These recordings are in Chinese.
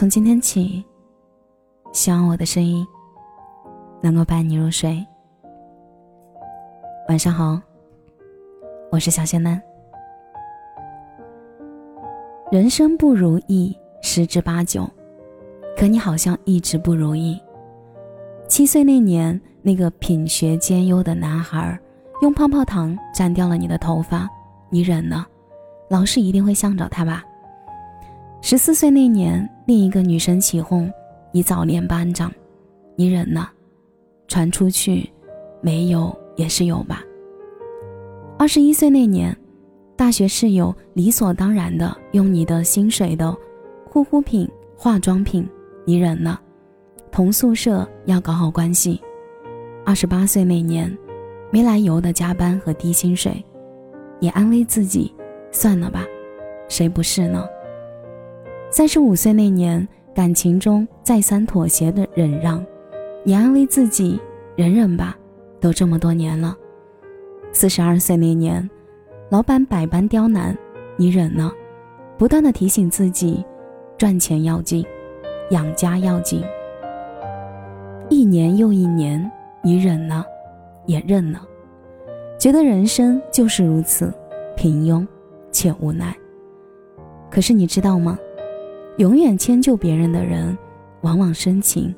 从今天起，希望我的声音能够伴你入睡。晚上好，我是小仙男。人生不如意十之八九，可你好像一直不如意。七岁那年，那个品学兼优的男孩用泡泡糖粘掉了你的头发，你忍了，老师一定会向着他吧？十四岁那年，另一个女生起哄，你早恋班长，你忍了，传出去，没有也是有吧？二十一岁那年。大学室友理所当然的用你的薪水的护肤品、化妆品，你忍了；同宿舍要搞好关系。二十八岁那年，没来由的加班和低薪水，你安慰自己，算了吧，谁不是呢？三十五岁那年，感情中再三妥协的忍让，你安慰自己，忍忍吧，都这么多年了。四十二岁那年。老板百般刁难，你忍了，不断的提醒自己，赚钱要紧，养家要紧。一年又一年，你忍了，也认了，觉得人生就是如此，平庸且无奈。可是你知道吗？永远迁就别人的人，往往深情，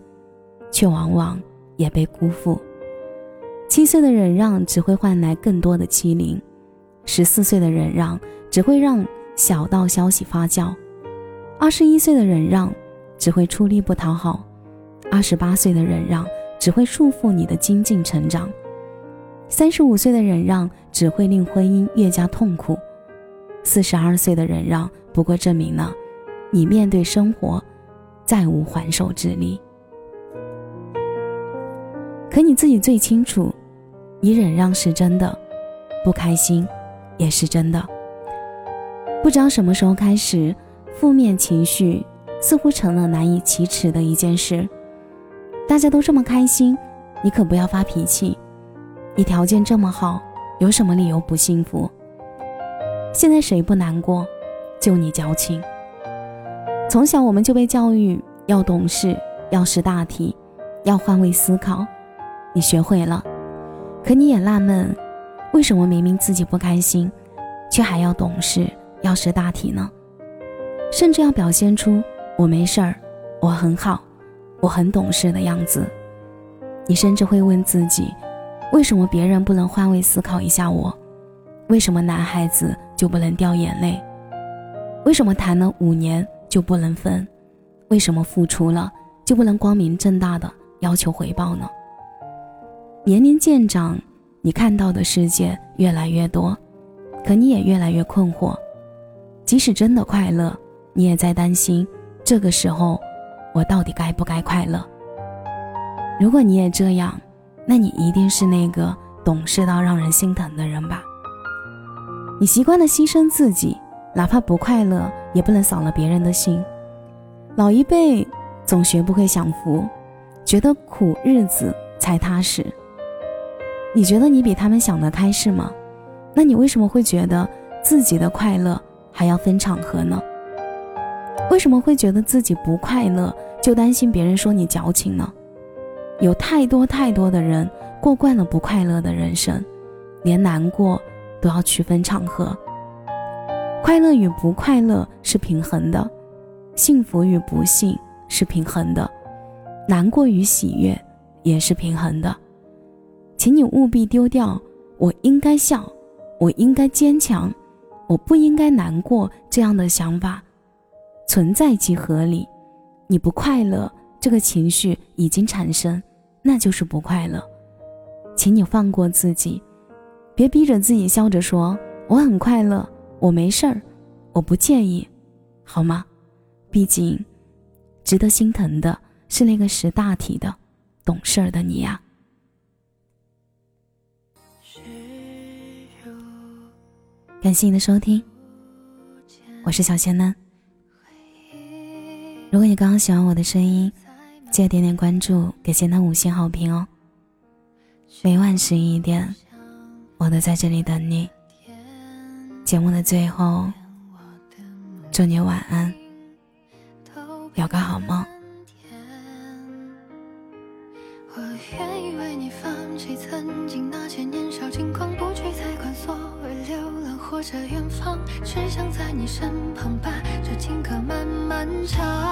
却往往也被辜负。七岁的忍让，只会换来更多的欺凌。十四岁的忍让只会让小道消息发酵，二十一岁的忍让只会出力不讨好，二十八岁的忍让只会束缚你的精进成长，三十五岁的忍让只会令婚姻越加痛苦，四十二岁的忍让不过证明了你面对生活再无还手之力。可你自己最清楚，你忍让是真的，不开心。也是真的。不知道什么时候开始，负面情绪似乎成了难以启齿的一件事。大家都这么开心，你可不要发脾气。你条件这么好，有什么理由不幸福？现在谁不难过？就你矫情。从小我们就被教育要懂事，要识大体，要换位思考。你学会了，可你也纳闷。为什么明明自己不开心，却还要懂事、要识大体呢？甚至要表现出我没事儿、我很好、我很懂事的样子。你甚至会问自己：为什么别人不能换位思考一下我？为什么男孩子就不能掉眼泪？为什么谈了五年就不能分？为什么付出了就不能光明正大的要求回报呢？年龄渐长。你看到的世界越来越多，可你也越来越困惑。即使真的快乐，你也在担心，这个时候我到底该不该快乐？如果你也这样，那你一定是那个懂事到让人心疼的人吧？你习惯了牺牲自己，哪怕不快乐，也不能扫了别人的心。老一辈总学不会享福，觉得苦日子才踏实。你觉得你比他们想得开是吗？那你为什么会觉得自己的快乐还要分场合呢？为什么会觉得自己不快乐就担心别人说你矫情呢？有太多太多的人过惯了不快乐的人生，连难过都要区分场合。快乐与不快乐是平衡的，幸福与不幸是平衡的，难过与喜悦也是平衡的。请你务必丢掉“我应该笑，我应该坚强，我不应该难过”这样的想法。存在即合理，你不快乐，这个情绪已经产生，那就是不快乐。请你放过自己，别逼着自己笑着说“我很快乐，我没事儿，我不介意”，好吗？毕竟，值得心疼的是那个识大体的、懂事儿的你呀。感谢你的收听，我是小仙嫩。如果你刚刚喜欢我的声音，记得点点关注，给仙嫩五星好评哦。每晚十一点，我都在这里等你。节目的最后，祝你晚安，有个好梦。我愿意为你放弃曾经那些年少轻狂，不去再管所谓流浪或者远方，只想在你身旁把这情歌慢慢唱，